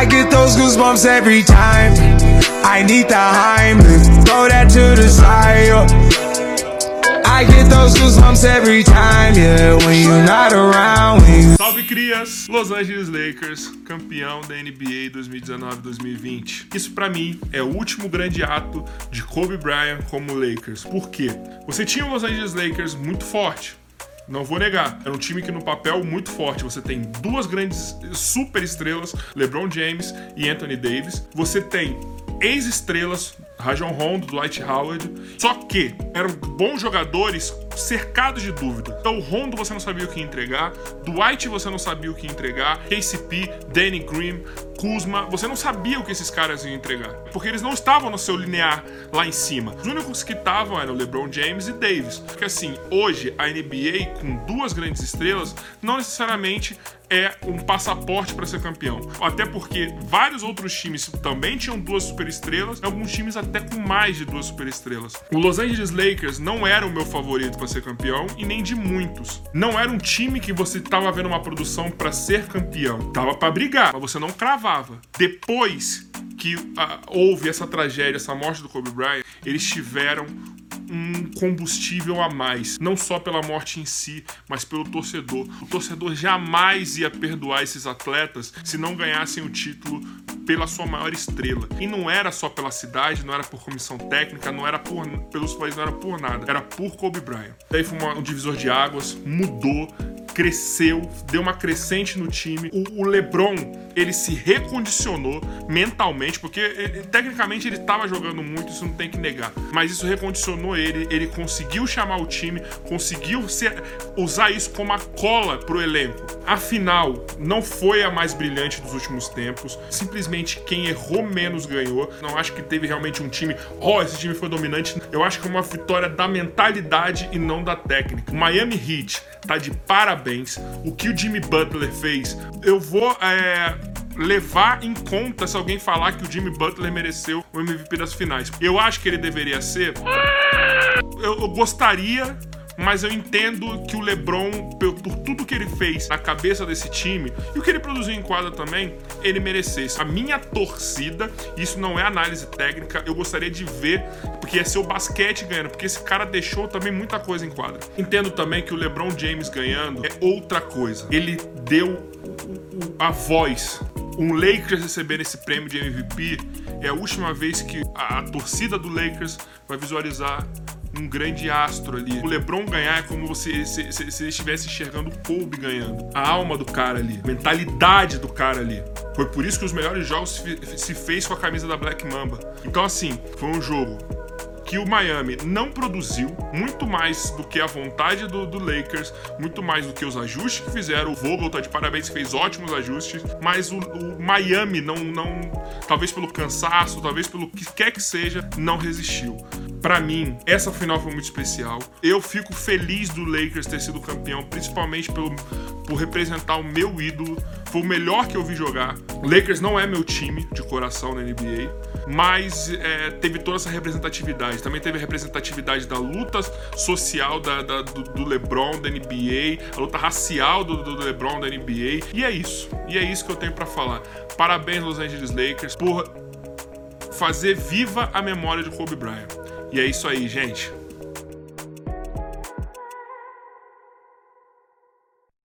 I get those goosebumps every time. I need the Heimlich, throw that to the side. I get those goosebumps every time, yeah, when you're not around. When you... Salve crias! Los Angeles Lakers, campeão da NBA 2019-2020. Isso para mim é o último grande ato de Kobe Bryant como Lakers. Por quê? Você tinha o Los Angeles Lakers muito forte, não vou negar. Era um time que no papel muito forte. Você tem duas grandes super estrelas, LeBron James e Anthony Davis. Você tem ex-estrelas, Rajon Rondo, Dwight Howard. Só que eram bons jogadores cercados de dúvida. Então, Rondo você não sabia o que entregar, Dwight você não sabia o que entregar, KCP, Danny Green, Kuzma, você não sabia o que esses caras iam entregar, porque eles não estavam no seu linear lá em cima. Os únicos que estavam eram LeBron James e Davis. Porque assim, hoje a NBA com duas grandes estrelas não necessariamente é um passaporte para ser campeão. Até porque vários outros times também tinham duas superestrelas, alguns times até com mais de duas superestrelas. O Los Angeles Lakers não era o meu favorito para ser campeão e nem de muitos. Não era um time que você tava vendo uma produção para ser campeão. Tava para brigar, mas você não cravava. Depois que uh, houve essa tragédia, essa morte do Kobe Bryant, eles tiveram um combustível a mais, não só pela morte em si, mas pelo torcedor. O torcedor jamais ia perdoar esses atletas se não ganhassem o título pela sua maior estrela. E não era só pela cidade, não era por comissão técnica, não era por pelos fãs, não era por nada, era por Kobe Bryant. Daí foi uma, um divisor de águas, mudou, cresceu, deu uma crescente no time. O, o LeBron, ele se recondicionou mentalmente, porque ele, tecnicamente ele estava jogando muito, isso não tem que negar. Mas isso recondicionou ele, ele conseguiu chamar o time, conseguiu ser, usar isso como a cola pro elenco. Afinal, não foi a mais brilhante dos últimos tempos. Simplesmente quem errou menos ganhou. Não acho que teve realmente um time, ó, oh, esse time foi dominante. Eu acho que é uma vitória da mentalidade e não da técnica. O Miami Heat tá de parabéns. O que o Jimmy Butler fez, eu vou é, levar em conta se alguém falar que o Jimmy Butler mereceu o MVP das finais. Eu acho que ele deveria ser. Eu, eu gostaria mas eu entendo que o LeBron, por, tudo que ele fez na cabeça desse time e o que ele produziu em quadra também, ele merecesse. A minha torcida, isso não é análise técnica, eu gostaria de ver, porque ia ser o basquete ganhando, porque esse cara deixou também muita coisa em quadra. Entendo também que o LeBron James ganhando é outra coisa. Ele deu a voz um Lakers recebendo esse prêmio de MVP é a última vez que a, a torcida do Lakers vai visualizar um grande astro ali. O LeBron ganhar é como se, se, se, se estivesse enxergando o Kobe ganhando. A alma do cara ali, a mentalidade do cara ali. Foi por isso que os melhores jogos se, se fez com a camisa da Black Mamba. Então, assim, foi um jogo que o Miami não produziu, muito mais do que a vontade do, do, Lakers, muito mais do que os ajustes que fizeram. O Vogel tá de parabéns, fez ótimos ajustes, mas o, o Miami não, não, talvez pelo cansaço, talvez pelo que quer que seja, não resistiu. Para mim, essa final foi muito especial. Eu fico feliz do Lakers ter sido campeão, principalmente pelo, por representar o meu ídolo. Foi o melhor que eu vi jogar. Lakers não é meu time de coração na NBA, mas é, teve toda essa representatividade. Também teve a representatividade da luta social da, da do, do, LeBron da NBA, a luta racial do, do, LeBron da NBA. E é isso. E é isso que eu tenho para falar. Parabéns, Los Angeles Lakers, por fazer viva a memória de Kobe Bryant. E é isso aí, gente.